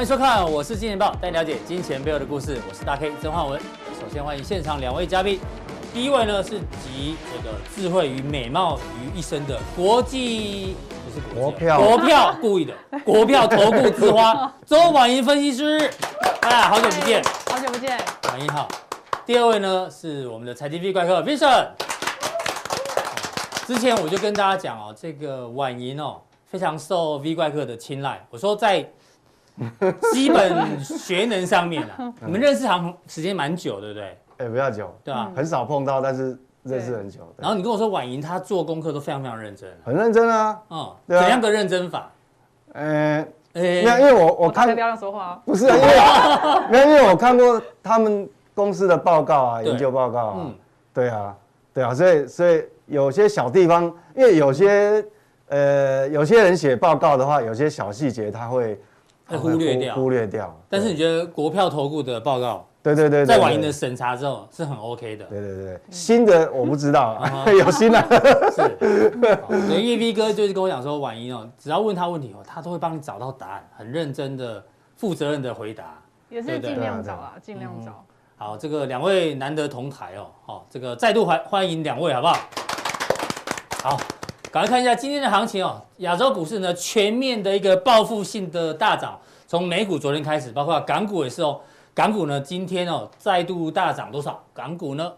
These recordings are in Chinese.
欢迎收看，我是金钱豹，带你了解金钱背后的故事。我是大 K 曾焕文。首先欢迎现场两位嘉宾，第一位呢是集这个智慧与美貌于一身的国际不是国，国票国票故意的国票投顾之花 周婉莹分析师。哎，好久不见，好久不见，婉莹好。第二位呢是我们的财经 V 怪客 Vincent。之前我就跟大家讲哦，这个婉莹哦非常受 V 怪客的青睐。我说在 基本学能上面啊，你们认识好像时间蛮久，对不对？哎，不要久，对吧？很少碰到，但是认识很久。然后你跟我说婉莹她做功课都非常非常认真，很认真啊。嗯，怎样的认真法？呃，没有，因为我我看不要说话，不是因为 没有，因为我看过他们公司的报告啊，研究报告啊，对啊，对啊，所以所以有些小地方，因为有些呃有些人写报告的话，有些小细节他会。会忽略掉，忽略掉。但是你觉得国票投顾的报告，对对对，在婉莹的审查之后是很 OK 的。对对对，新的我不知道，有新的。是，因为 V 哥就是跟我讲说，婉莹哦，只要问他问题哦，他都会帮你找到答案，很认真的、负责任的回答。也是尽量找啊，尽量找。好，这个两位难得同台哦，好，这个再度欢欢迎两位，好不好？好。赶快看一下今天的行情哦，亚洲股市呢全面的一个报复性的大涨，从美股昨天开始，包括港股也是哦。港股呢今天哦再度大涨多少？港股呢，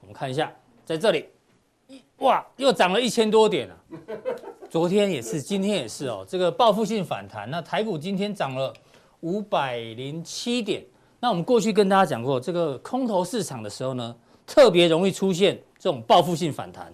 我们看一下，在这里，哇，又涨了一千多点了。昨天也是，今天也是哦，这个报复性反弹。那台股今天涨了五百零七点。那我们过去跟大家讲过，这个空头市场的时候呢，特别容易出现这种报复性反弹。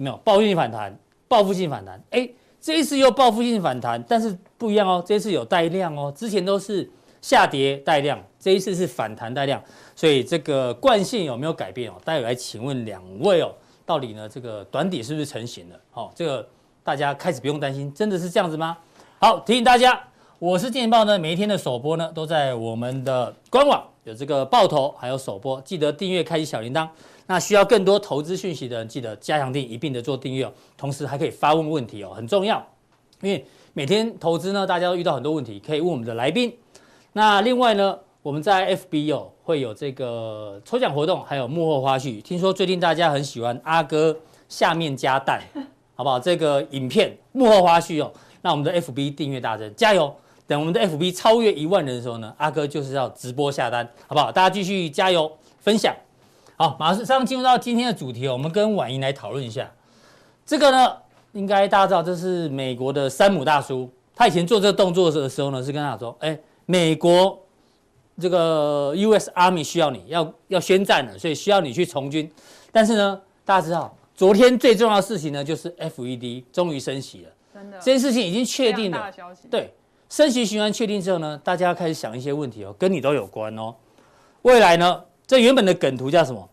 没有报复性反弹，报复性反弹，哎，这一次又报复性反弹，但是不一样哦，这一次有带量哦，之前都是下跌带量，这一次是反弹带量，所以这个惯性有没有改变哦？待会来请问两位哦，到底呢这个短底是不是成型了？好，这个大家开始不用担心，真的是这样子吗？好，提醒大家，我是金钱豹呢，每一天的首播呢都在我们的官网有这个爆头，还有首播，记得订阅，开启小铃铛。那需要更多投资讯息的人，记得加强订一并的做订阅哦。同时还可以发问问题哦，很重要。因为每天投资呢，大家都遇到很多问题，可以问我们的来宾。那另外呢，我们在 FB 哦会有这个抽奖活动，还有幕后花絮。听说最近大家很喜欢阿哥下面加蛋，好不好？这个影片幕后花絮哦，那我们的 FB 订阅大增，加油！等我们的 FB 超越一万人的时候呢，阿哥就是要直播下单，好不好？大家继续加油，分享。好，马上进入到今天的主题哦。我们跟婉莹来讨论一下这个呢，应该大家知道，这是美国的山姆大叔。他以前做这个动作的时候呢，是跟他说：“哎，美国这个 U.S. Army 需要你要要宣战了，所以需要你去从军。”但是呢，大家知道，昨天最重要的事情呢，就是 FED 终于升息了。真的，这件事情已经确定了。对，升息循环确定之后呢，大家要开始想一些问题哦，跟你都有关哦。未来呢？这原本的梗图叫什么？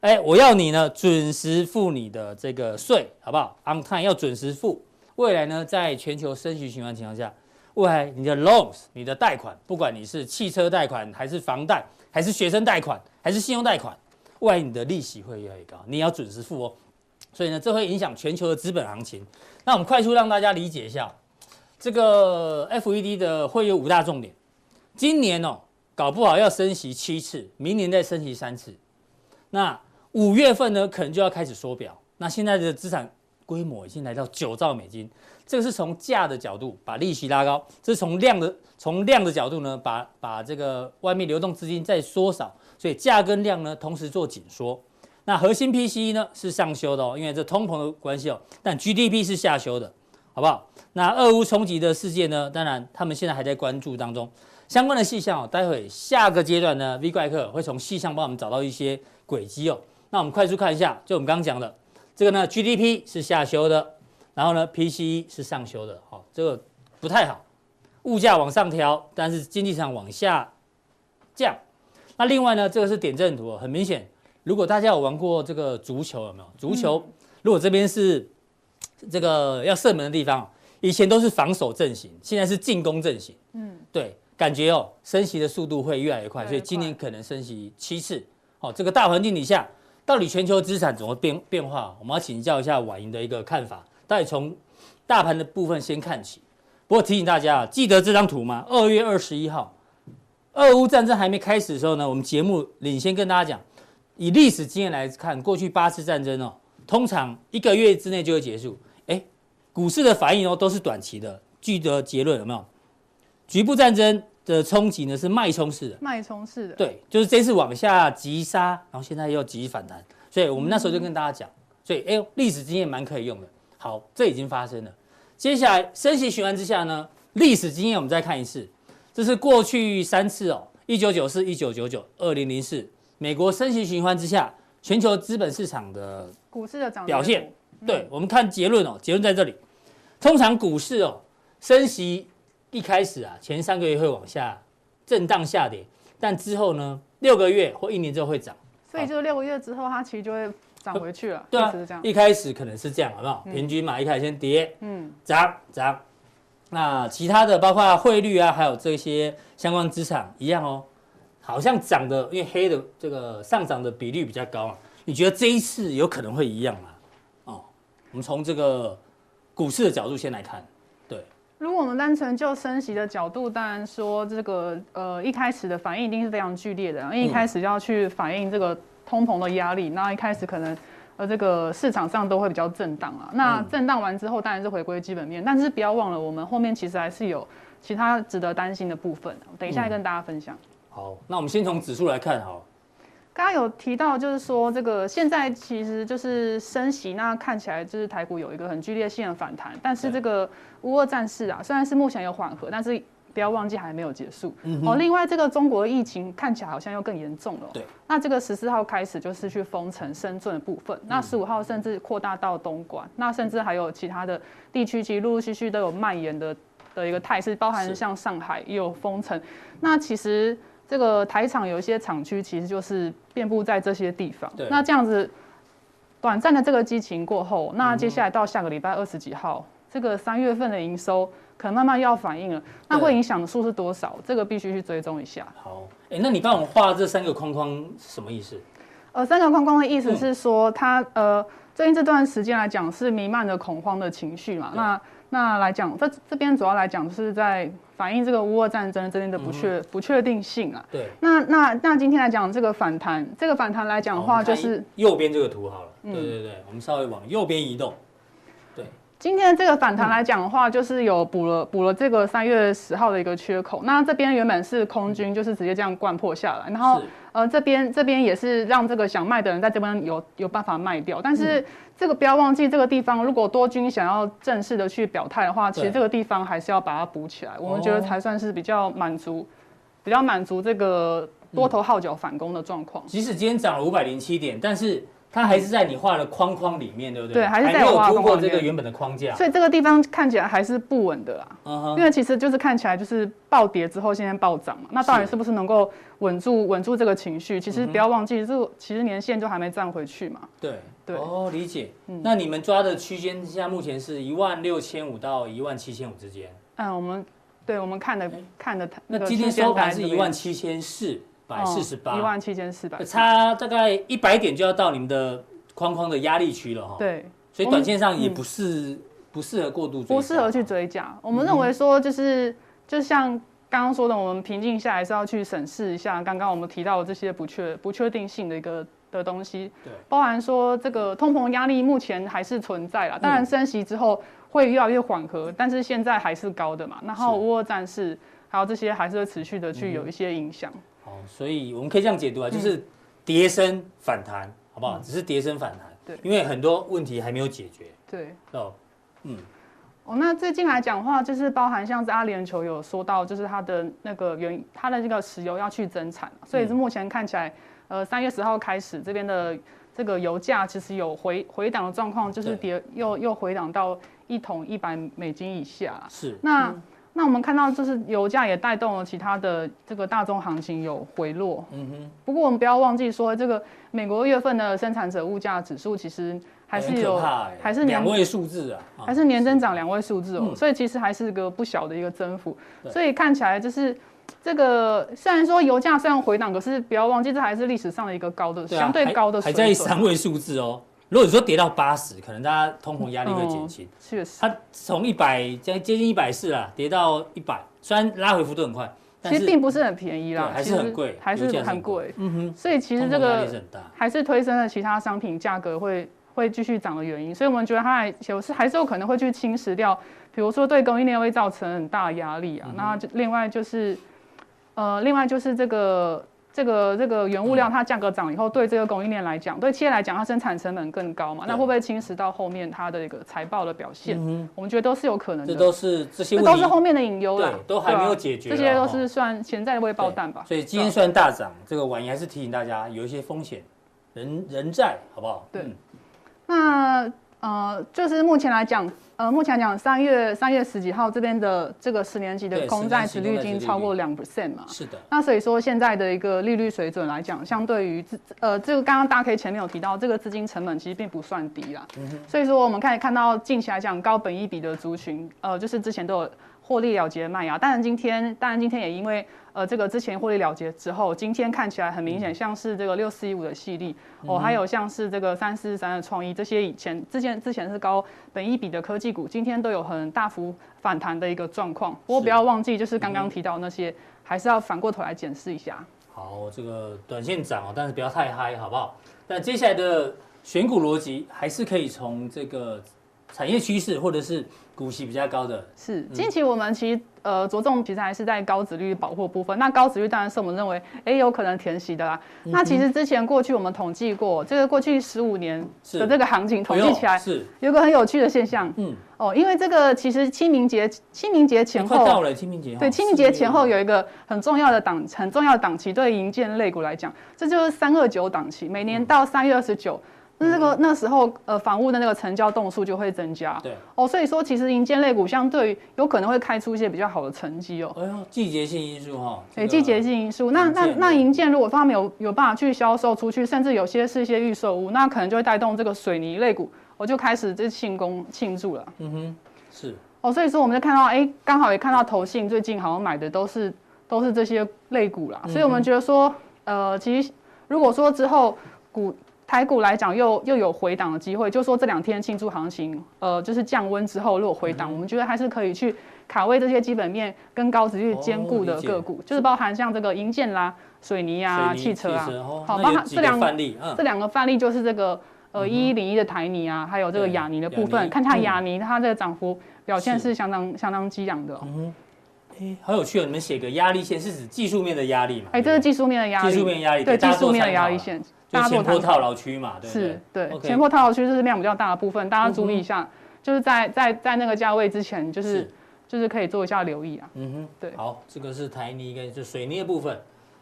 哎，我要你呢准时付你的这个税，好不好？On time 要准时付。未来呢，在全球升息循环情况下，未来你的 loans，你的贷款，不管你是汽车贷款，还是房贷，还是学生贷款，还是信用贷款，未来你的利息会越来越高，你要准时付哦。所以呢，这会影响全球的资本行情。那我们快速让大家理解一下，这个 FED 的会有五大重点。今年哦。搞不好要升息七次，明年再升息三次，那五月份呢，可能就要开始缩表。那现在的资产规模已经来到九兆美金，这个是从价的角度把利息拉高，这是从量的从量的角度呢，把把这个外面流动资金再缩少，所以价跟量呢同时做紧缩。那核心 P C 呢是上修的哦，因为这通膨的关系哦，但 GDP 是下修的，好不好？那俄乌冲击的事件呢，当然他们现在还在关注当中。相关的细项哦，待会下个阶段呢，V 怪客会从细项帮我们找到一些轨迹哦。那我们快速看一下，就我们刚刚讲的这个呢，GDP 是下修的，然后呢，PCE 是上修的，好，这个不太好，物价往上调，但是经济上往下降。那另外呢，这个是点阵图，很明显，如果大家有玩过这个足球，有没有？足球如果这边是这个要射门的地方，以前都是防守阵型，现在是进攻阵型，嗯，对。感觉哦，升息的速度会越来越快，所以今年可能升息七次。好，这个大环境底下，到底全球资产怎么变变化？我们要请教一下婉莹的一个看法。到底从大盘的部分先看起，不过提醒大家啊，记得这张图吗？二月二十一号，俄乌战争还没开始的时候呢，我们节目领先跟大家讲，以历史经验来看，过去八次战争哦，通常一个月之内就会结束。哎，股市的反应哦都是短期的。记得结论有没有？局部战争的冲击呢是脉冲式的，脉冲式的，对，就是这次往下急杀，然后现在又急反弹，所以我们那时候就跟大家讲，所以哎，历史经验蛮可以用的。好，这已经发生了。接下来升息循环之下呢，历史经验我们再看一次，这是过去三次哦，一九九四、一九九九、二零零四，美国升息循环之下，全球资本市场的股市的涨表现。对，我们看结论哦，结论在这里，通常股市哦。升息一开始啊，前三个月会往下震荡下跌，但之后呢，六个月或一年之后会涨。所以就六个月之后，它其实就会涨回去了。对啊，一开始可能是这样，好不好？平均嘛，一开始先跌，嗯，涨涨。那其他的包括汇率啊，还有这些相关资产一样哦，好像涨的，因为黑的这个上涨的比率比较高啊。你觉得这一次有可能会一样吗？哦，我们从这个股市的角度先来看。如果我们单纯就升息的角度，当然说这个呃一开始的反应一定是非常剧烈的，因为一开始要去反映这个通膨的压力，那一开始可能呃这个市场上都会比较震荡啊。那震荡完之后，当然是回归基本面，但是不要忘了，我们后面其实还是有其他值得担心的部分。等一下再跟大家分享。好，那我们先从指数来看，好。刚刚有提到，就是说这个现在其实就是升息，那看起来就是台股有一个很剧烈性的反弹。但是这个乌俄战事啊，虽然是目前有缓和，但是不要忘记还没有结束。哦，另外这个中国疫情看起来好像又更严重了。对。那这个十四号开始就是去封城深圳的部分，那十五号甚至扩大到东莞，那甚至还有其他的地区，其实陆陆续续都有蔓延的的一个态势，包含像上海也有封城。那其实。这个台厂有一些厂区，其实就是遍布在这些地方。对。那这样子，短暂的这个激情过后，那接下来到下个礼拜二十几号，这个三月份的营收可能慢慢要反应了。那会影响的数是多少？这个必须去追踪一下。好，哎，那你帮我画这三个框框是什么意思？呃，三个框框的意思是说，它呃，最近这段时间来讲是弥漫着恐慌的情绪嘛。那那来讲，这这边主要来讲是在。反映这个乌俄战争这边的不确不确定性啊。对。那那那今天来讲这个反弹，这个反弹来讲的话，就是右边这个图好了。对对对，我们稍微往右边移动。对。今天这个反弹来讲的话，就是有补了补了这个三月十号的一个缺口。那这边原本是空军，就是直接这样灌破下来，然后呃这边这边也是让这个想卖的人在这边有有办法卖掉，但是。这个不要忘记，这个地方如果多军想要正式的去表态的话，其实这个地方还是要把它补起来。我们觉得才算是比较满足，比较满足这个多头号角反攻的状况。即使今天涨了五百零七点，但是它还是在你画的框框里面，对不对？对，还是在我突破这个原本的框架。所以这个地方看起来还是不稳的啦。因为其实就是看起来就是暴跌之后现在暴涨嘛，那到底是不是能够稳住稳住这个情绪？其实不要忘记，这个其实年线就还没站回去嘛。对。对哦，理解。嗯，那你们抓的区间现在目前是一万六千五到一万七千五之间。嗯，我们对我们看的看的，那今天收盘是一万七千四百四十八，一万七千四百，差大概一百点就要到你们的框框的压力区了哈。对，所以短线上也不是不适合过度追，不适合去追加。我们认为说就是就像刚刚说的，我们平静下来是要去审视一下刚刚我们提到的这些不确不确定性的一个。的东西，对，包含说这个通膨压力目前还是存在啦，当然升息之后会越来越缓和，但是现在还是高的嘛。然后乌俄战事还有这些还是会持续的去有一些影响。好，所以我们可以这样解读啊，就是跌升反弹，好不好？只是跌升反弹，对，因为很多问题还没有解决。对，哦，嗯，哦，那最近来讲的话，就是包含像是阿联酋有说到，就是它的那个原它的这个石油要去增产，所以是目前看起来。呃，三月十号开始，这边的这个油价其实有回回档的状况，就是跌又又回档到一桶一百美金以下。是。那、嗯、那我们看到，就是油价也带动了其他的这个大宗行情有回落。嗯哼。不过我们不要忘记说，这个美国月份的生产者物价指数其实还是有，欸、还是两位数字啊，还是年增长两位数字哦，所以其实还是个不小的一个增幅。所以看起来就是。这个虽然说油价虽然回档，可是不要忘记这还是历史上的一个高的、啊、相对高的还在三位数字哦。如果你说跌到八十，可能大家通膨压力会减轻。确实，它从一百将接近一百四啦，跌到一百，虽然拉回幅度很快，其实并不是很便宜啦，还是很贵，还是很贵。嗯哼，所以其实这个还是推升了其他商品价格会会继续涨的原因。所以我们觉得它还有是还是有可能会去侵蚀掉，比如说对供应链会造成很大的压力啊。那就另外就是。呃，另外就是这个这个这个原物料它价格涨以后，对这个供应链来讲，对企业来讲，它生产成本更高嘛，那会不会侵蚀到后面它的一个财报的表现？嗯，我们觉得都是有可能的。这都是这些，这都是后面的隐忧了，都还没有解决。这些都是算潜在的未爆弹吧。所以今天虽然大涨，这个婉仪还是提醒大家有一些风险，人人在，好不好？对。那呃，就是目前来讲。呃，目前来讲，三月三月十几号这边的这个十年期的公债值率已经超过两 percent 嘛？是的。那所以说现在的一个利率水准来讲，相对于呃这个刚刚大家可以前面有提到，这个资金成本其实并不算低啦。嗯。所以说我们可以看到近期来讲高本益比的族群，呃，就是之前都有获利了结卖压，当然今天当然今天也因为。呃，这个之前获利了结之后，今天看起来很明显，像是这个六四一五的矽力哦，还有像是这个三四三的创意，这些以前之前之前是高本一比的科技股，今天都有很大幅反弹的一个状况。不过不要忘记，就是刚刚提到那些，还是要反过头来检视一下。好，这个短线涨哦，但是不要太嗨，好不好？那接下来的选股逻辑还是可以从这个产业趋势或者是。股息比较高的是近期我们其实呃着重其实还是在高值率保护部分。那高值率当然是我们认为哎有可能填息的啦。嗯、那其实之前过去我们统计过，这个过去十五年的这个行情统计起来是有个很有趣的现象。嗯哦，因为这个其实清明节清明节前后快到了清明节，对清明节前后有一个很重要的档很重要的档期，对银建类股来讲，这就是三二九档期，每年到三月二十九。那这个那时候，呃，房屋的那个成交栋数就会增加。对。哦，所以说其实银建类股相对于有可能会开出一些比较好的成绩哦。哎呦，季节性因素哈。哎，季节性因素。那那那银建如果他们有有办法去销售出去，甚至有些是一些预售屋，那可能就会带动这个水泥类股，我就开始这庆功庆祝了。嗯哼，是。哦，所以说我们就看到，哎，刚好也看到投信最近好像买的都是都是这些类股啦，所以我们觉得说，呃，其实如果说之后股。台股来讲，又又有回档的机会，就说这两天庆祝行情，呃，就是降温之后，如果回档，嗯、我们觉得还是可以去卡位这些基本面跟高值率兼顾的个股，哦、就是包含像这个银建啦、水泥啊、泥汽车啊，哦、好，包含这两个范例，嗯、这两个范例就是这个呃一一零一的台泥啊，还有这个雅尼的部分，看一下亚泥它这个涨幅表现是相当是相当激昂的、哦。嗯哎，好有趣哦！你们写个压力线是指技术面的压力嘛？哎，这是技术面的压力，技术面压力，对，技术面的压力线。就前波套牢区嘛，对，是，对，前坡套牢区就是量比较大的部分，大家注意一下，就是在在在那个价位之前，就是就是可以做一下留意啊。嗯哼，对。好，这个是台泥跟就水泥的部分，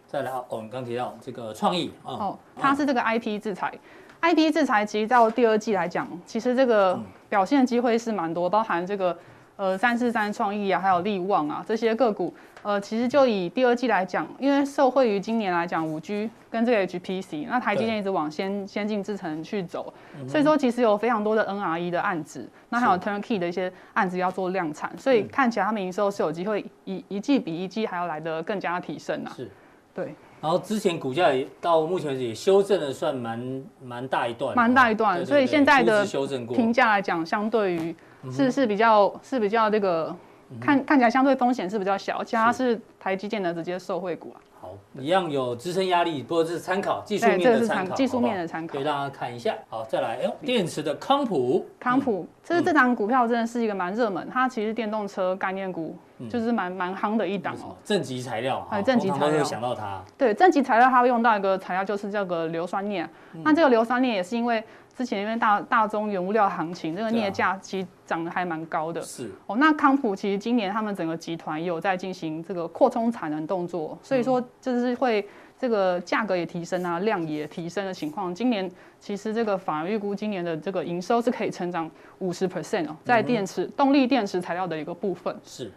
再来哦，我们刚提到这个创意啊，哦，它是这个 IP 制裁，IP 制裁其实到第二季来讲，其实这个表现机会是蛮多，包含这个呃三四三创意啊，还有力旺啊这些个股。呃，其实就以第二季来讲，因为受惠于今年来讲五 G 跟这个 HPC，那台积电一直往先对先进制程去走，所以说其实有非常多的 NRE 的案子，那还有 Turnkey 的一些案子要做量产，所以看起来他们营收是有机会一一季比一季还要来得更加提升啊。是，对。然后之前股价也到目前为止也修正了算蛮蛮大一段，蛮大一段，所以现在的评价来讲，相对于是是比较是比较这个。看看起来相对风险是比较小，而且它是台积电的直接受惠股啊。好，一样有支撑压力，不过这是参考技术面的参考，技术面的参考，可以让大家看一下。好，再来，哎呦，电池的康普，康普，这是这档股票真的是一个蛮热门，它其实电动车概念股就是蛮蛮夯的一档哦。正极材料，哎，正极材料，想到它。对，正极材料它会用到一个材料，就是这个硫酸镍。那这个硫酸镍也是因为。之前因为大大宗原物料行情，这个镍价其实涨得还蛮高的。是哦，那康普其实今年他们整个集团也有在进行这个扩充产能动作，所以说就是会这个价格也提升啊，量也提升的情况。今年其实这个反而预估今年的这个营收是可以成长五十 percent 哦，在电池动力电池材料的一个部分。是，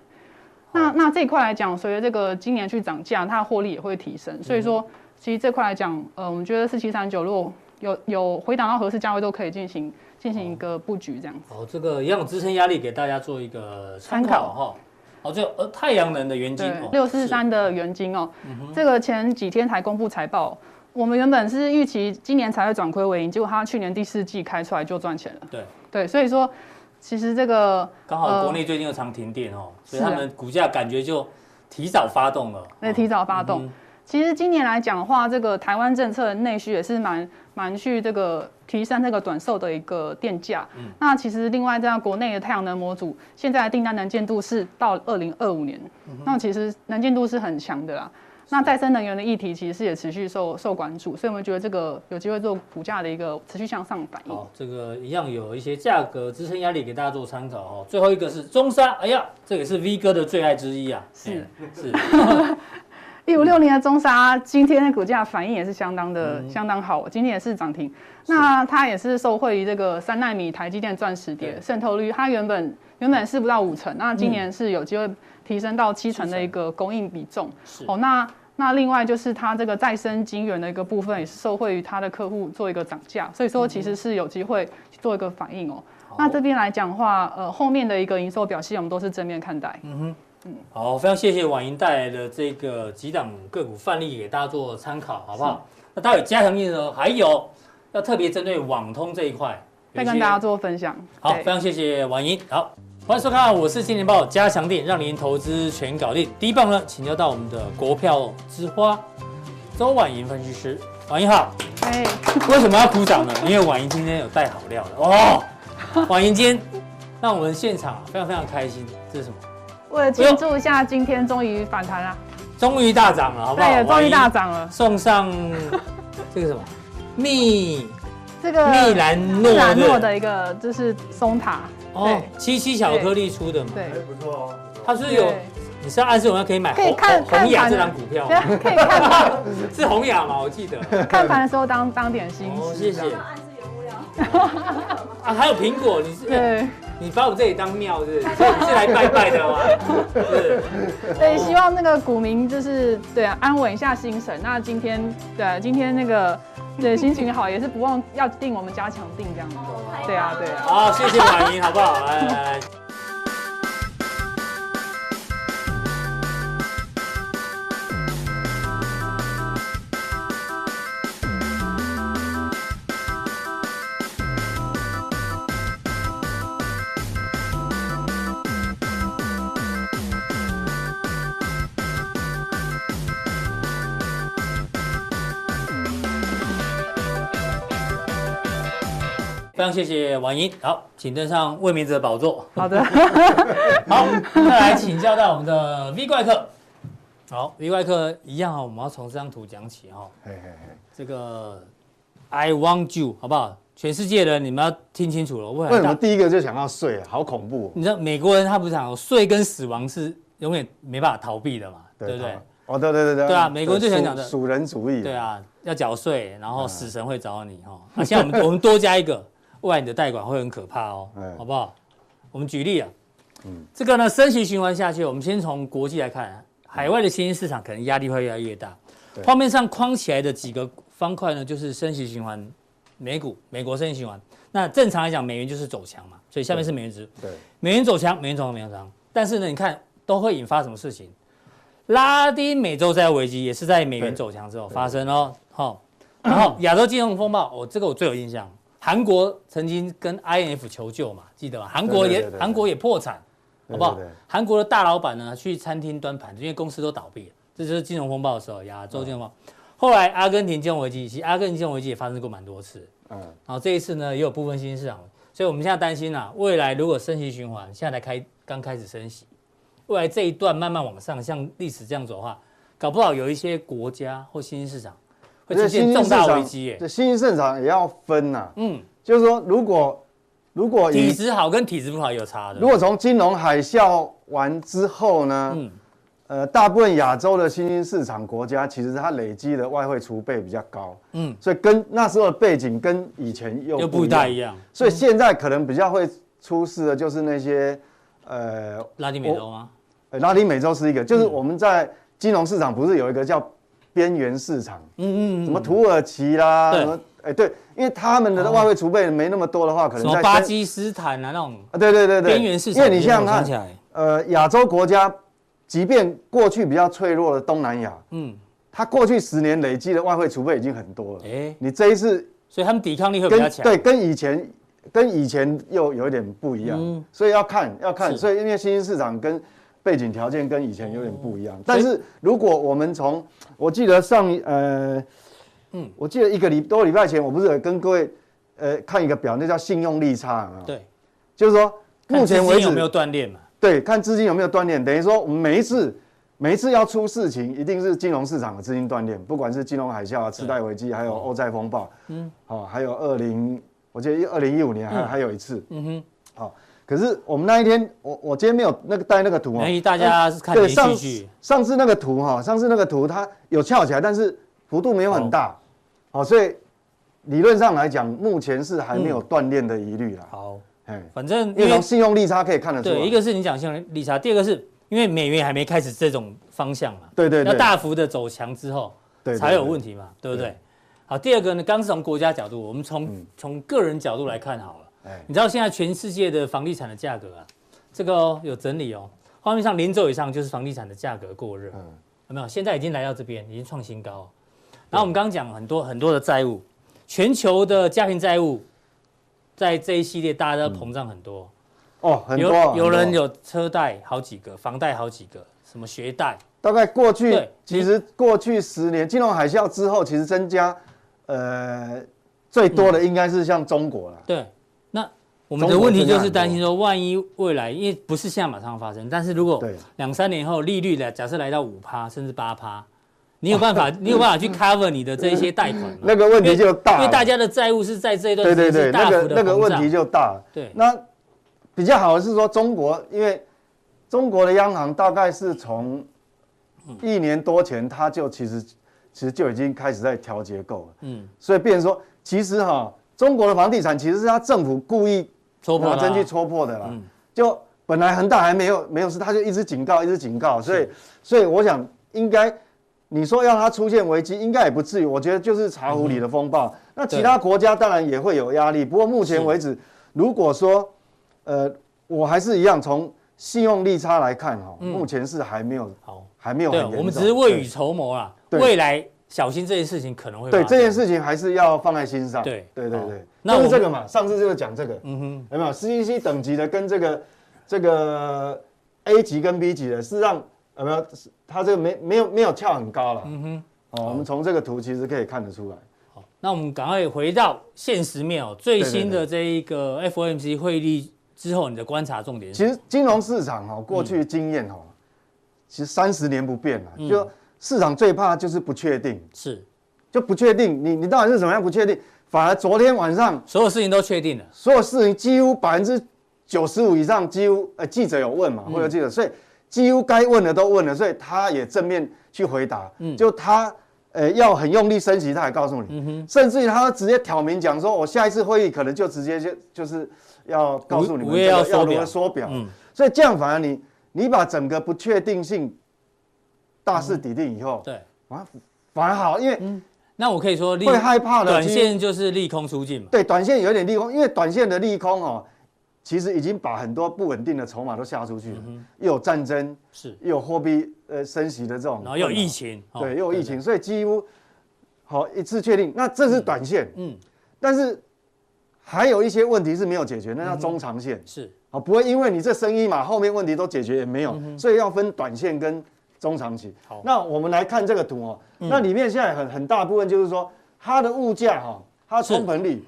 那那这一块来讲，随着这个今年去涨价，它的获利也会提升。所以说，其实这块来讲，呃，我们觉得四七三九如果有有回档到合适价位都可以进行进行一个布局这样子。哦，这个也有支撑压力给大家做一个参考哈。好，就呃太阳能的元晶，六四三的元晶哦，这个前几天才公布财报，我们原本是预期今年才会转亏为盈，结果它去年第四季开出来就赚钱了。对对，所以说其实这个刚好国内最近又常停电哦，所以他们股价感觉就提早发动了。对，提早发动。其实今年来讲的话，这个台湾政策的内需也是蛮蛮去这个提升这个短售的一个电价。嗯，那其实另外这样国内的太阳能模组现在的订单能见度是到二零二五年，嗯、那其实能见度是很强的啦。那再生能源的议题其实是也持续受受关注，所以我们觉得这个有机会做股价的一个持续向上反应。好，这个一样有一些价格支撑压力给大家做参考哦。最后一个是中沙，哎呀，这也是 V 哥的最爱之一啊。是、嗯、是。一五六零的中沙今天的股价反应也是相当的、嗯、相当好，今天也是涨停。那它也是受惠于这个三纳米台积电钻石碟渗透率，它原本原本是不到五成，那今年是有机会提升到七成的一个供应比重。是哦，那那另外就是它这个再生晶圆的一个部分也是受惠于它的客户做一个涨价，所以说其实是有机会去做一个反应哦。嗯、那这边来讲的话，呃，后面的一个营收表现我们都是正面看待。嗯哼。嗯，好，非常谢谢婉莹带来的这个几档个股范例给大家做参考，好不好？是那待会加强錠呢，还有要特别针对网通这一块，再跟大家做分享。好，非常谢谢婉莹。好，欢迎收看，我是金钱豹加强錠，让您投资全搞定。第一棒呢，请教到我们的国票之花周婉莹分析师，婉莹好。哎，为什么要鼓掌呢？因为婉莹今天有带好料了哦。婉莹今天让我们现场非常非常开心，这是什么？为了庆祝一下，今天终于反弹了，终于大涨了，好不好？对，终于大涨了。送上这个什么 蜜，这个蜜兰诺诺的一个就是松塔哦，七七巧克力出的嘛，对，不错哦。它是有，你是暗示我们可以买可以看红雅这张股票，可以看，是红雅吗？我记得看盘的时候当当点心。哦，谢谢。啊，还有苹果，你是对。你把我这里当庙是是？所以你是来拜拜的吗？是。对，希望那个股民就是对啊，安稳一下心神。那今天对啊，今天那个对心情好，也是不忘要定我们加强定这样子。对啊，对啊。好，谢谢婉莹，好不好？来来来。非常谢谢婉莹，好，请登上魏明哲宝座。好的，好，再来请教到我们的 V 怪客。好，V 怪客一样啊，我们要从这张图讲起哈。嘿嘿嘿，这个 I want you，好不好？全世界的人，你们要听清楚了。为什么第一个就想要睡？好恐怖！你知道美国人他不是讲睡跟死亡是永远没办法逃避的嘛？对不对？哦，对对对对。对啊，美国人最想讲的属人主义。对啊，要缴税，然后死神会找你哈。那现在我们 我们多加一个。未来你的贷款会很可怕哦，好不好？我们举例啊，嗯，这个呢，升息循环下去，我们先从国际来看，海外的新兴市场可能压力会越来越大。画面上框起来的几个方块呢，就是升息循环，美股，美国升息循环。那正常来讲，美元就是走强嘛，所以下面是美元值。对，美元走强，美元走强，美元走强。但是呢，你看都会引发什么事情？拉丁美洲债务危机也是在美元走强之后发生哦。好，然后 亚洲金融风暴，哦，这个我最有印象。韩国曾经跟 INF 求救嘛，记得吗？韩国也韩国也破产，好不好？韩国的大老板呢，去餐厅端盘子，因为公司都倒闭了。这就是金融风暴的时候，亚洲金融风暴。后来阿根廷金融危机，其实阿根廷金融危机也发生过蛮多次。嗯，然后这一次呢，也有部分新兴市场，所以我们现在担心啊，未来如果升息循环，现在才开刚开始升息，未来这一段慢慢往上，像历史这样走的话，搞不好有一些国家或新兴市场。会出现重大危机耶！这新兴市场也要分呐、啊。嗯，就是说，如果如果体质好跟体质不好有差的。如果从金融海啸完之后呢，嗯，呃，大部分亚洲的新兴市场国家其实它累积的外汇储备比较高，嗯，所以跟那时候的背景跟以前又不又不大一样。所以现在可能比较会出事的就是那些呃拉丁美洲吗？呃，拉丁美洲是一个，就是我们在金融市场不是有一个叫。边缘市场，嗯嗯，什么土耳其啦，什么，哎对，因为他们的外汇储备没那么多的话，可能在巴基斯坦啊那种，啊对对对对，边缘市场，因为你像看，呃，亚洲国家，即便过去比较脆弱的东南亚，嗯，它过去十年累积的外汇储备已经很多了。哎，你这一次，所以他们抵抗力会比较强。对，跟以前跟以前又有一点不一样，嗯、所以要看要看。所以因为新兴市场跟背景条件跟以前有点不一样。嗯、但是如果我们从，我记得上呃，嗯，我记得一个礼多礼拜前，我不是有跟各位呃看一个表，那叫信用利差啊。对，就是说目前为止有没有断裂嘛？对，看资金有没有断裂，等于说我们每一次。每一次要出事情，一定是金融市场的资金断裂，不管是金融海啸啊、次贷危机，还有欧债风暴，嗯，好，还有二零，我记得二零一五年还还有一次，嗯哼，好，可是我们那一天，我我今天没有那个带那个图啊，大家是看连续剧，上次那个图哈，上次那个图它有翘起来，但是幅度没有很大，好，所以理论上来讲，目前是还没有断裂的疑虑了。好，哎，反正因为从信用利差可以看得出来，对，一个是你讲信用利差，第二个是。因为美元还没开始这种方向嘛，对对，要大幅的走强之后，对，才有问题嘛，对不对？好，第二个呢，刚是从国家角度，我们从从个人角度来看好了。你知道现在全世界的房地产的价格啊，这个有整理哦，画面上零轴以上就是房地产的价格过热，有没有？现在已经来到这边，已经创新高。然后我们刚刚讲很多很多的债务，全球的家庭债务，在这一系列大家都膨胀很多。哦，很多有有人有车贷好几个，房贷好几个，什么学贷？大概过去其实过去十年金融海啸之后，其实增加呃最多的应该是像中国了。对，那我们的问题就是担心说，万一未来因为不是现在马上发生，但是如果两三年后利率的假设来到五趴甚至八趴，你有办法你有办法去 cover 你的这些贷款吗？那个问题就大，因为大家的债务是在这一段时间大幅的膨胀，那个问题就大。对，那。比较好的是说，中国因为中国的央行大概是从一年多前，它就其实其实就已经开始在调结构了。嗯，所以变成说，其实哈，中国的房地产其实是它政府故意戳破，真去戳破的啦。就本来恒大还没有没有事，他就一直警告，一直警告。所以所以我想，应该你说要它出现危机，应该也不至于。我觉得就是茶壶里的风暴。那其他国家当然也会有压力，不过目前为止，如果说呃，我还是一样，从信用利差来看哈，目前是还没有好，还没有很严重。我们只是未雨绸缪啦，未来小心这件事情可能会。对这件事情还是要放在心上。对对对对，那是这个嘛，上次就是讲这个，嗯哼，有没有 CCC 等级的跟这个这个 A 级跟 B 级的，事实上有没有？它这个没没有没有跳很高了，嗯哼，哦，我们从这个图其实可以看得出来。好，那我们赶快回到现实面哦，最新的这一个 FOMC 会议。之后你的观察重点是？其实金融市场哦，过去经验哈，其实三十年不变了。就市场最怕就是不确定，是，就不确定。你你到底是怎么样不确定？反而昨天晚上所有事情都确定了，所有事情几乎百分之九十五以上，几乎呃记者有问嘛，会有记者，所以几乎该问的都问了，所以他也正面去回答。嗯，就他呃要很用力升级，他也告诉你，甚至于他直接挑明讲说，我下一次会议可能就直接就就是。要告诉你们要要如何缩表，所以这样反而你你把整个不确定性大势底定以后，对，反而反而好，因为那我可以说会害怕的短线就是利空出尽嘛，对，短线有点利空，因为短线的利空哦，其实已经把很多不稳定的筹码都下出去了，又有战争是，又有货币呃升息的这种，然后又有疫情，对，又有疫情，所以几乎好一次确定，那这是短线，嗯，但是。还有一些问题是没有解决，那叫中长线是。啊，不会因为你这生意嘛，后面问题都解决也没有，所以要分短线跟中长期。好，那我们来看这个图哦，那里面现在很很大部分就是说它的物价哈，它的通膨率，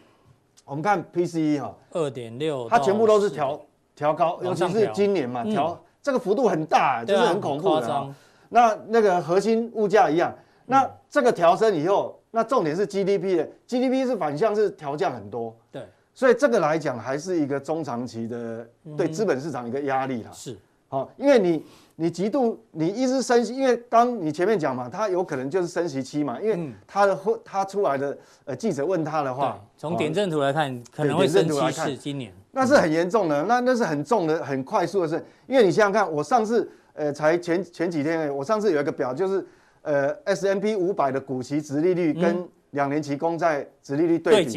我们看 PCE 哈，二点六，它全部都是调调高，尤其是今年嘛，调这个幅度很大，就是很恐怖的。那那个核心物价一样，那这个调升以后。那重点是 GDP 的 GDP 是反向是调降很多，对，所以这个来讲还是一个中长期的对资本市场一个压力啦。是，好，因为你你极度你一直升息，因为刚你前面讲嘛，它有可能就是升息期嘛，因为它的它出来的呃记者问他的话，从点阵图来看可能会升息是今年，那是很严重的，那那是很重的很快速的事，因为你想想看，我上次呃才前前几天，我上次有一个表就是。呃，S M P 五百的股息殖利率跟两年期公债殖利率对比，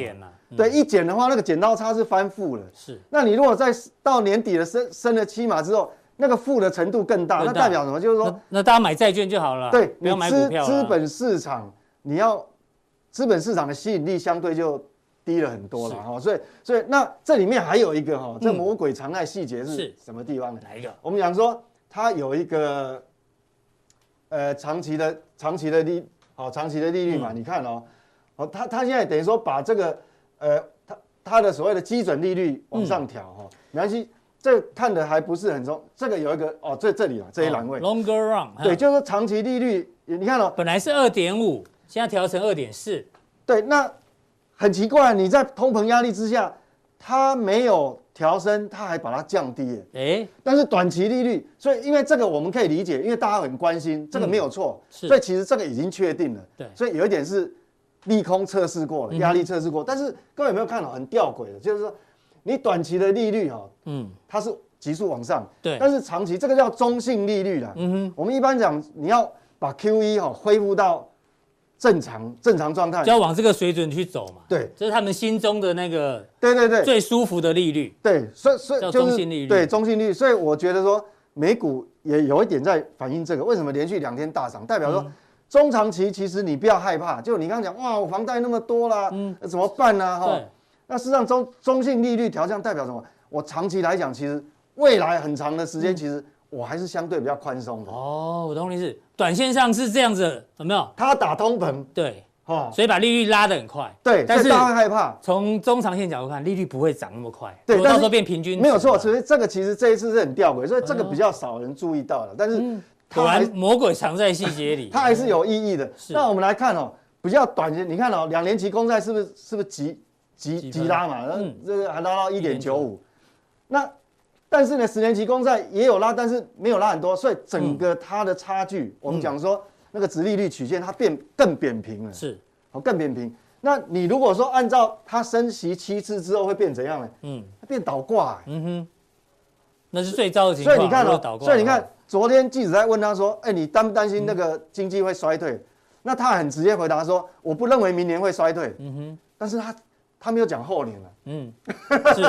对一减的话，那个剪刀差是翻负了。是，那你如果在到年底了升升了七码之后，那个负的程度更大，那代表什么？就是说，那，那大家买债券就好了，对，不要买股票。资本市场你要资本市场的吸引力相对就低了很多了哈，所以所以那这里面还有一个哈，这魔鬼藏在细节是什么地方呢？哪一个？我们讲说它有一个呃长期的长期的利好长期的利率嘛，你看哦，哦，它它现在等于说把这个呃它它的所谓的基准利率往上调哈，没关系。这看的还不是很重，这个有一个哦，这这里啊这一栏位，longer run，对，就是说长期利率，你看哦，本来是二点五，现在调成二点四，对，那很奇怪，你在通膨压力之下，它没有调升，它还把它降低，哎，但是短期利率，所以因为这个我们可以理解，因为大家很关心，这个没有错，所以其实这个已经确定了，对，所以有一点是利空测试过了，压力测试过，但是各位有没有看到很吊诡的，就是说。你短期的利率哈，嗯，它是急速往上，对，但是长期这个叫中性利率啦，嗯哼，我们一般讲你要把 QE 哈恢复到正常正常状态，就要往这个水准去走嘛，对，这是他们心中的那个，对对对，最舒服的利率，对，所以所以叫中性利率，对，中性利率，所以我觉得说美股也有一点在反映这个，为什么连续两天大涨，代表说中长期其实你不要害怕，就你刚刚讲哇，我房贷那么多啦，嗯，怎么办呢？哈。那事实上中中性利率调降代表什么？我长期来讲，其实未来很长的时间，其实我还是相对比较宽松的。哦，我懂你意思。短线上是这样子，有没有？它打通膨，对，哦，所以把利率拉得很快。对，但是大家会害怕。从中长线角度看，利率不会涨那么快。对，到时候变平均。没有错，所以这个其实这一次是很吊诡，所以这个比较少人注意到了。但是果然魔鬼藏在细节里，它还是有意义的。那我们来看哦，比较短线，你看哦，两年期公债是不是是不是急？急急拉嘛，那这个还拉到一点九五，那但是呢，十年期公债也有拉，但是没有拉很多，所以整个它的差距，嗯、我们讲说那个殖利率曲线它变更扁平了，是，哦更扁平。那你如果说按照它升息七次之后会变怎样呢？嗯，它变倒挂、欸，嗯哼，那是最糟的情况。所以你看哦，所以你看昨天记者在问他说，哎、欸，你担不担心那个经济会衰退？嗯、那他很直接回答说，我不认为明年会衰退。嗯哼，但是他。他没有讲后年了，嗯，是，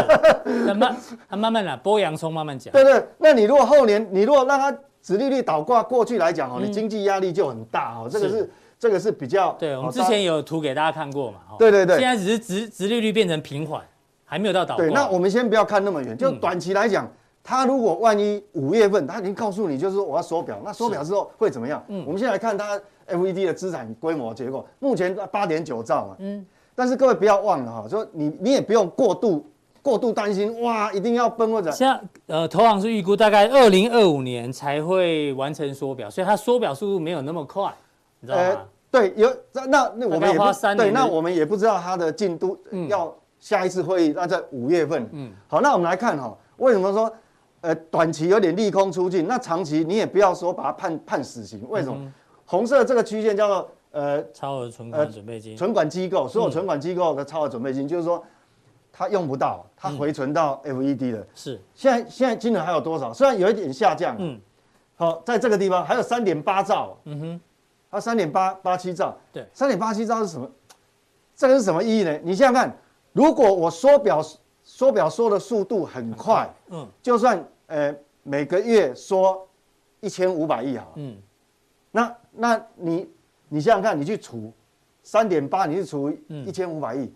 那慢，他慢慢来，剥洋葱慢慢讲。对对，那你如果后年，你如果让它殖利率倒挂，过去来讲哦，你经济压力就很大哦，这个是这个是比较。对，我们之前有图给大家看过嘛，对对对。现在只是殖殖利率变成平缓，还没有到倒挂。对，那我们先不要看那么远，就短期来讲，它如果万一五月份它已经告诉你，就是说我要缩表，那缩表之后会怎么样？嗯，我们先来看它 FED 的资产规模结构，目前八点九兆嘛，嗯。但是各位不要忘了哈，说你你也不用过度过度担心哇，一定要崩或者。像呃，投行是预估大概二零二五年才会完成缩表，所以它缩表速度没有那么快，你知道吗？呃、对，有那那那我们也花三年，对，那我们也不知道它的进度，嗯、要下一次会议那在五月份。嗯，好，那我们来看哈，为什么说呃短期有点利空出尽，那长期你也不要说把它判判死刑，为什么？嗯、红色这个曲线叫做。呃，超额存款准备金，存款机构所有存款机构的超额准备金，就是说，它用不到，它回存到 FED 了。是，现在现在金额还有多少？虽然有一点下降，嗯，好，在这个地方还有三点八兆，嗯哼，它三点八八七兆，对，三点八七兆是什么？这个是什么意义呢？你想想看，如果我缩表缩表缩的速度很快，嗯，就算呃每个月缩一千五百亿好，嗯，那那你。你想想看，你去除三点八，你去除一千五百亿，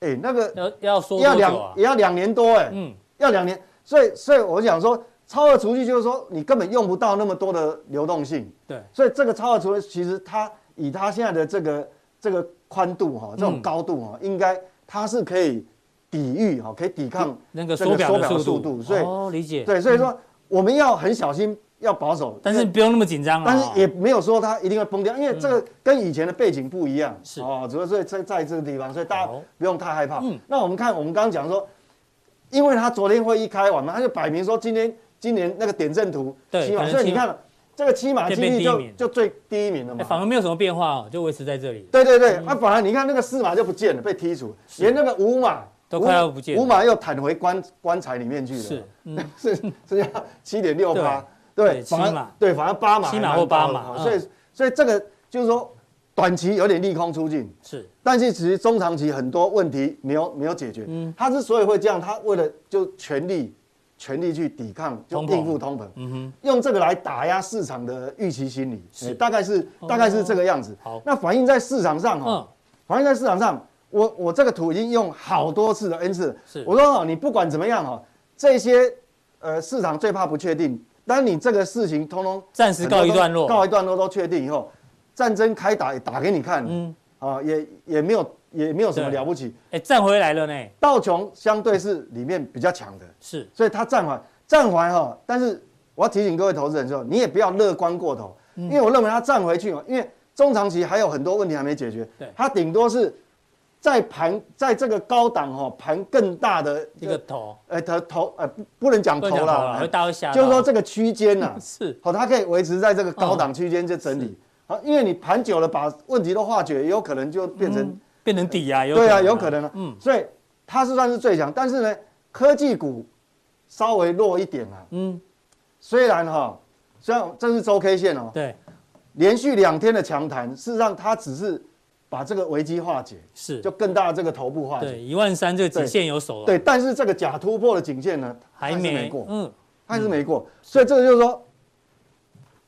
哎，那个要要说要两也要两年多哎，嗯，要两年，所以所以我想说，超额储蓄就是说你根本用不到那么多的流动性，对，所以这个超额储蓄其实它以它现在的这个这个宽度哈，这种高度哈，应该它是可以抵御哈，可以抵抗那个缩表的速度，所以哦理解，对，所以说我们要很小心。要保守，但是不用那么紧张啊。但是也没有说它一定会崩掉，因为这个跟以前的背景不一样。是哦，主要是在在这个地方，所以大家不用太害怕。嗯，那我们看，我们刚刚讲说，因为他昨天会议开完嘛，他就摆明说今天今年那个点阵图，对，所以你看这个七码几率就就最第一名了嘛。反而没有什么变化哦，就维持在这里。对对对，那反而你看那个四码就不见了，被剔除，连那个五码都快要不见，五码又弹回棺棺材里面去了。是，嗯，是剩下七点六八。对，反而对，反而八码，七码或八码，所以所以这个就是说，短期有点利空出尽，是，但是其实中长期很多问题没有没有解决。嗯，他之所以会这样，他为了就全力全力去抵抗，就应付通膨，嗯哼，用这个来打压市场的预期心理，是。大概是大概是这个样子。好，那反映在市场上哈，反映在市场上，我我这个图已经用好多次了 N 次，是，我说哦，你不管怎么样哈，这些呃市场最怕不确定，当你这个事情通通暂时告一段落，告一段落都确定以后，战争开打也打给你看，嗯，啊也也没有。也没有什么了不起，哎，站回来了呢。道琼相对是里面比较强的，是，所以他站回站回哈。但是我要提醒各位投资人说，你也不要乐观过头，因为我认为它站回去嘛，因为中长期还有很多问题还没解决。对，它顶多是在盘在这个高档哈盘更大的一个头，呃，头头呃不不能讲头了，会大会下，就是说这个区间呐，是，好，它可以维持在这个高档区间就整理。好，因为你盘久了，把问题都化解，也有可能就变成。变成底啊，有对啊，有可能啊。嗯，所以它是算是最强，但是呢，科技股稍微弱一点啊。嗯，虽然哈，虽然这是周 K 线哦。对，连续两天的强弹，事实上它只是把这个危机化解，是就更大的这个头部化解。对，一万三这个颈线有守了。对，但是这个假突破的颈线呢，还是没过。嗯，还是没过。所以这个就是说，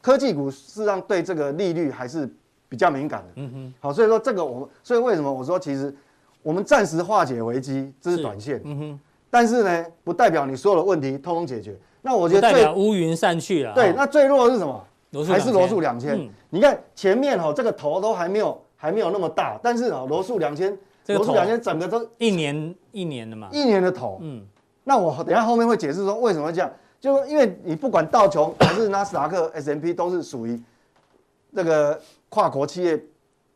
科技股事实上对这个利率还是。比较敏感的，嗯哼，好，所以说这个我们，所以为什么我说其实我们暂时化解危机，这是短线，嗯哼，但是呢，不代表你所有的问题通通解决。那我觉得最代表乌云散去了，对，那最弱的是什么？还是罗素两千。你看前面哈，这个头都还没有还没有那么大，但是啊，罗素两千，罗素两千整个都一年一年的嘛，一年的头，嗯，那我等下后面会解释说为什么会这样，就因为你不管道琼还是纳斯达克 S M P 都是属于这个。跨国企业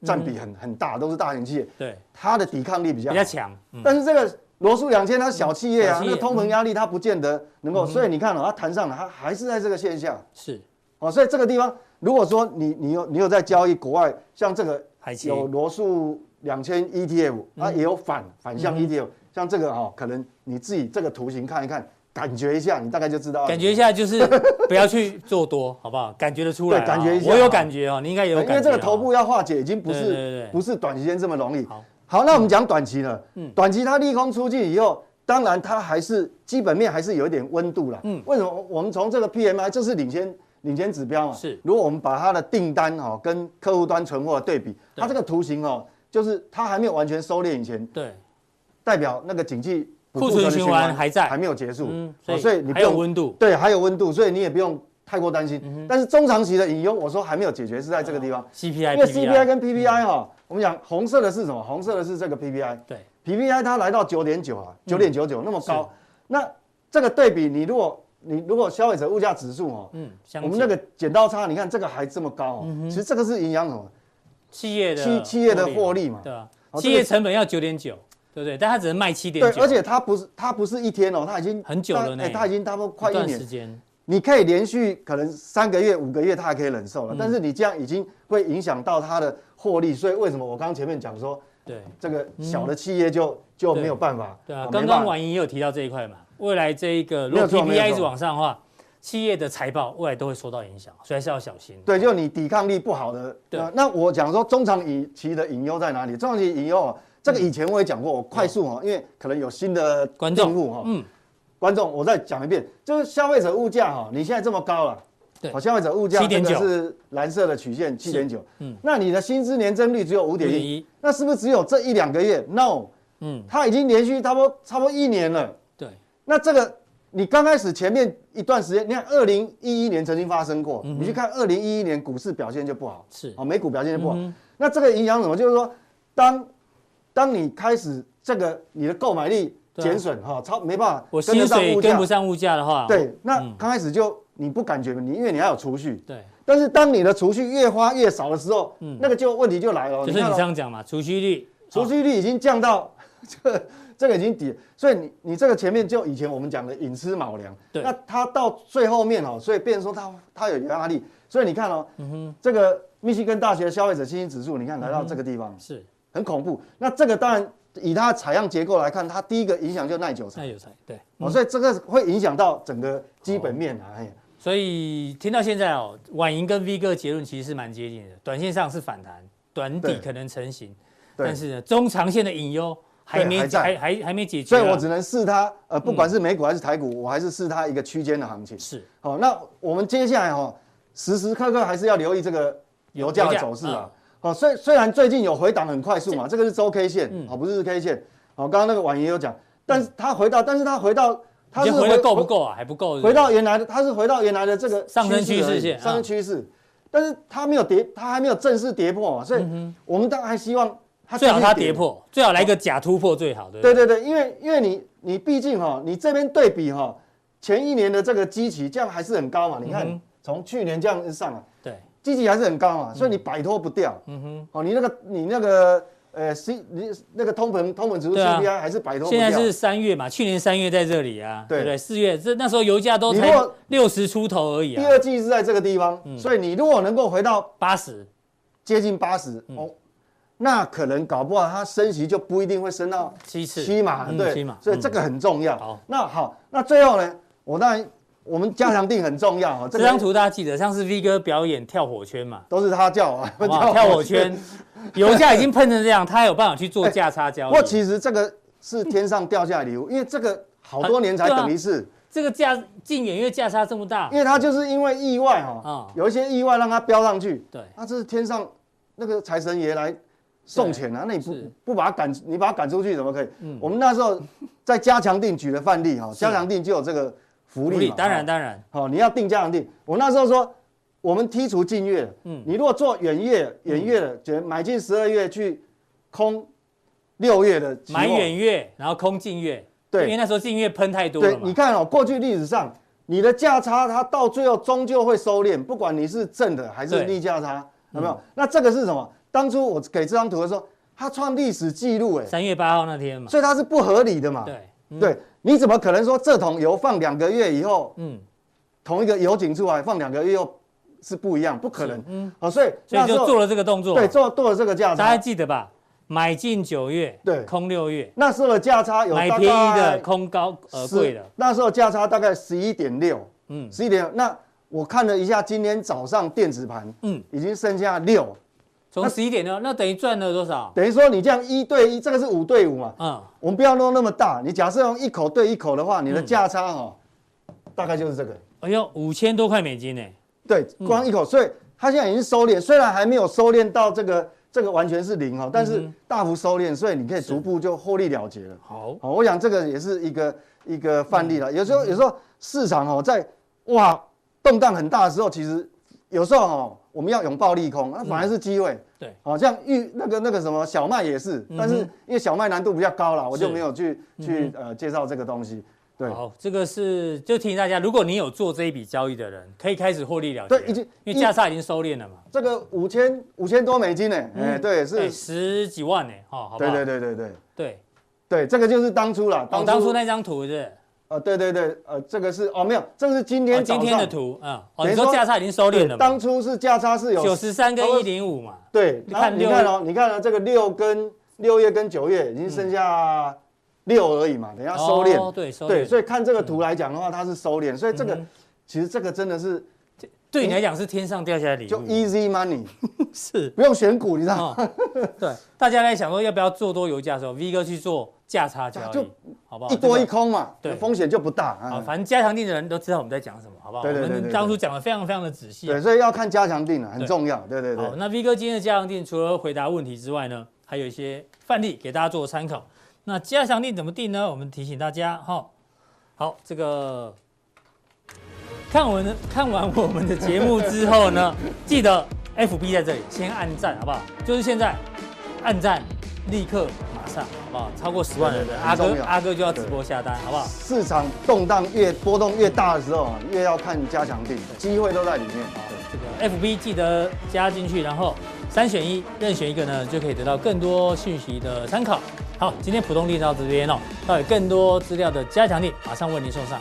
占比很很大，都是大型企业，对，它的抵抗力比较比较强。但是这个罗素两千它小企业啊，那个通膨压力它不见得能够，所以你看哦，它弹上了，它还是在这个线下。是，哦，所以这个地方，如果说你你有你有在交易国外，像这个有罗素两千 ETF，它也有反反向 ETF，像这个哦，可能你自己这个图形看一看。感觉一下，你大概就知道。感觉一下就是不要去做多，好不好？感觉得出来。对，感觉一下。我有感觉哦，你应该有感觉。因为这个头部要化解，已经不是不是短时间这么容易。好，好，那我们讲短期了。嗯。短期它利空出尽以后，当然它还是基本面还是有一点温度了。嗯。为什么？我们从这个 PMI，这是领先领先指标嘛。是。如果我们把它的订单哦跟客户端存货对比，它这个图形哦，就是它还没有完全收敛以前，对，代表那个景气。库存循环还在，还没有结束，嗯，所以你不用温度，对，还有温度，所以你也不用太过担心。但是中长期的隐忧，我说还没有解决，是在这个地方，CPI，因为 CPI 跟 PPI 哈，我们讲红色的是什么？红色的是这个 PPI，对，PPI 它来到九点九啊，九点九九那么高，那这个对比，你如果你如果消费者物价指数哦，嗯，我们那个剪刀差，你看这个还这么高哦，其实这个是影响什么？企业的企企业的获利嘛，对啊，企业成本要九点九。对不对？但它只能卖七点九。对，而且它不是它不是一天哦，它已经很久了呢。它已经差不多快一年时间。你可以连续可能三个月、五个月，它还可以忍受了。但是你这样已经会影响到它的获利，所以为什么我刚刚前面讲说，对这个小的企业就就没有办法。对啊，刚刚婉莹也有提到这一块嘛。未来这一个如果 PPI 一直往上的话，企业的财报未来都会受到影响，所以还是要小心。对，就你抵抗力不好的。对。那我讲说中长期的隐忧在哪里？中长期隐忧。这个以前我也讲过，我快速哈，因为可能有新的观众哈，嗯，观众我再讲一遍，就是消费者物价哈，你现在这么高了，对，消费者物价这个是蓝色的曲线七点九，嗯，那你的薪资年增率只有五点一，那是不是只有这一两个月？No，嗯，它已经连续差不多差不多一年了，对，那这个你刚开始前面一段时间，你看二零一一年曾经发生过，你去看二零一一年股市表现就不好，是。啊，美股表现就不好，那这个影响什么？就是说当当你开始这个你的购买力减损哈，超没办法，我薪水跟不上物价的话，对，那刚开始就你不感觉你因为你还有储蓄，对，但是当你的储蓄越花越少的时候，嗯，那个就问题就来了，就是你这样讲嘛，储蓄率，储蓄率已经降到 这个这个已经底，所以你你这个前面就以前我们讲的寅吃卯粮，对，那它到最后面哦，所以变成说它它有压力，所以你看哦，嗯哼，这个密西根大学消费者信心指数，你看来到这个地方是。很恐怖。那这个当然以它采样结构来看，它第一个影响就耐久材。耐久材，对。哦，所以这个会影响到整个基本面啊。哎，所以听到现在哦，婉莹跟 V 哥结论其实是蛮接近的。短线上是反弹，短底可能成型，但是呢，中长线的隐忧还没还在还还还没解决，所以我只能试它，呃，不管是美股还是台股，我还是试它一个区间的行情。是，好，那我们接下来哈，时时刻刻还是要留意这个油价的走势啊。好，虽虽然最近有回档很快速嘛，这个是周 K 线，好，不是日 K 线。好，刚刚那个婉仪有讲，但是它回到，但是它回到，它是回的够不够啊？还不够。回到原来的，它是回到原来的这个上升趋势线，上升趋势，但是它没有跌，它还没有正式跌破嘛，所以我们当然还希望。最好它跌破，最好来个假突破最好的。对对对，因为因为你你毕竟哈，你这边对比哈，前一年的这个基期这样还是很高嘛。你看从去年这样上来，对，基期还是很高嘛，所以你摆脱不掉。嗯哼，哦，你那个你那个呃 C 你那个通膨通膨指数 CPI 还是摆脱不掉。现在是三月嘛，去年三月在这里啊，对不对？四月这那时候油价都才六十出头而已啊。第二季是在这个地方，所以你如果能够回到八十，接近八十哦。那可能搞不好它升息就不一定会升到七次七码，对，七嘛，所以这个很重要。好，那好，那最后呢，我当然我们加强定很重要哈。这张图大家记得，上次 V 哥表演跳火圈嘛，都是他叫啊，跳火圈。油价已经喷成这样，他有办法去做价差交易。不过其实这个是天上掉下来礼物，因为这个好多年才等一次。这个价近远月价差这么大，因为它就是因为意外哈，有一些意外让它飙上去。对，那这是天上那个财神爷来。送钱啊？那你不不把他赶，你把他赶出去怎么可以？嗯，我们那时候在加强定举的范例 哈，加强定就有这个福利嘛。当然当然。好，你要定加强定。我那时候说，我们剔除近月，嗯，你如果做远月远月的，就买进十二月去空六月的，买远月然后空近月，对，因为那时候近月喷太多了。对，你看哦，过去历史上你的价差它到最后终究会收敛，不管你是正的还是逆价差，有没有？那这个是什么？当初我给这张图的时候，它创历史记录，哎，三月八号那天嘛，所以它是不合理的嘛。对，嗯、对，你怎么可能说这桶油放两个月以后，嗯，同一个油井出来放两个月又是不一样，不可能。嗯，好，所以所以就做了这个动作，对，做做了这个价差，大家记得吧？买进九月，对，空六月，那时候的价差有买便宜的空高呃贵的，那时候价差大概十一点六，嗯，十一点六。那我看了一下今天早上电子盘，嗯，已经剩下六。从十一点呢，那等于赚了多少？等于说你这样一对一，这个是五对五嘛？嗯，我们不要弄那么大。你假设用一口对一口的话，你的价差哈，大概就是这个。哎呦，五千多块美金呢？对，光一口，所以它现在已经收敛，虽然还没有收敛到这个这个完全是零哈，但是大幅收敛，所以你可以逐步就获利了结了。好，好，我想这个也是一个一个范例了。有时候有时候市场哦，在哇动荡很大的时候，其实有时候哦。我们要拥抱利空，那反而是机会。对，好像玉那个那个什么小麦也是，但是因为小麦难度比较高了，我就没有去去呃介绍这个东西。对，好，这个是就提醒大家，如果你有做这一笔交易的人，可以开始获利了结。对，已经因为价差已经收敛了嘛。这个五千五千多美金呢，哎，对，是十几万呢，哈，好对对对对对对对，这个就是当初了，当当初那张图是。呃，对对对，呃，这个是哦，没有，这个是今天今天的图啊。哦，你说价差已经收敛了？当初是价差是有九十三跟一零五嘛？对，你看，你看哦，你看哦，这个六跟六月跟九月已经剩下六而已嘛，等下收敛。哦，对，收敛。对，所以看这个图来讲的话，它是收敛，所以这个其实这个真的是对你来讲是天上掉下来礼物，就 easy money，是不用选股，你知道吗？对，大家在想说要不要做多油价的时候，V 哥去做。价差交易，好不好？一多一空嘛，对，风险就不大。啊，反正加强定的人都知道我们在讲什么，好不好？对对对。我们当初讲的非常非常的仔细。对，所以要看加强定了，很重要。对对对。好，那 V 哥今天的加强定除了回答问题之外呢，还有一些范例给大家做参考。那加强定怎么定呢？我们提醒大家哈。好，这个看完看完我们的节目之后呢，记得 FB 在这里先按赞，好不好？就是现在按赞，立刻马上。好不好？超过十万人的阿哥，阿哥就要直播下单，好不好？市场动荡越波动越大的时候，越要看加强錠，机会都在里面。这个 FB 记得加进去，然后三选一，任选一个呢，就可以得到更多讯息的参考。好，今天普通力到这边哦，到有更多资料的加强力，马上为您送上。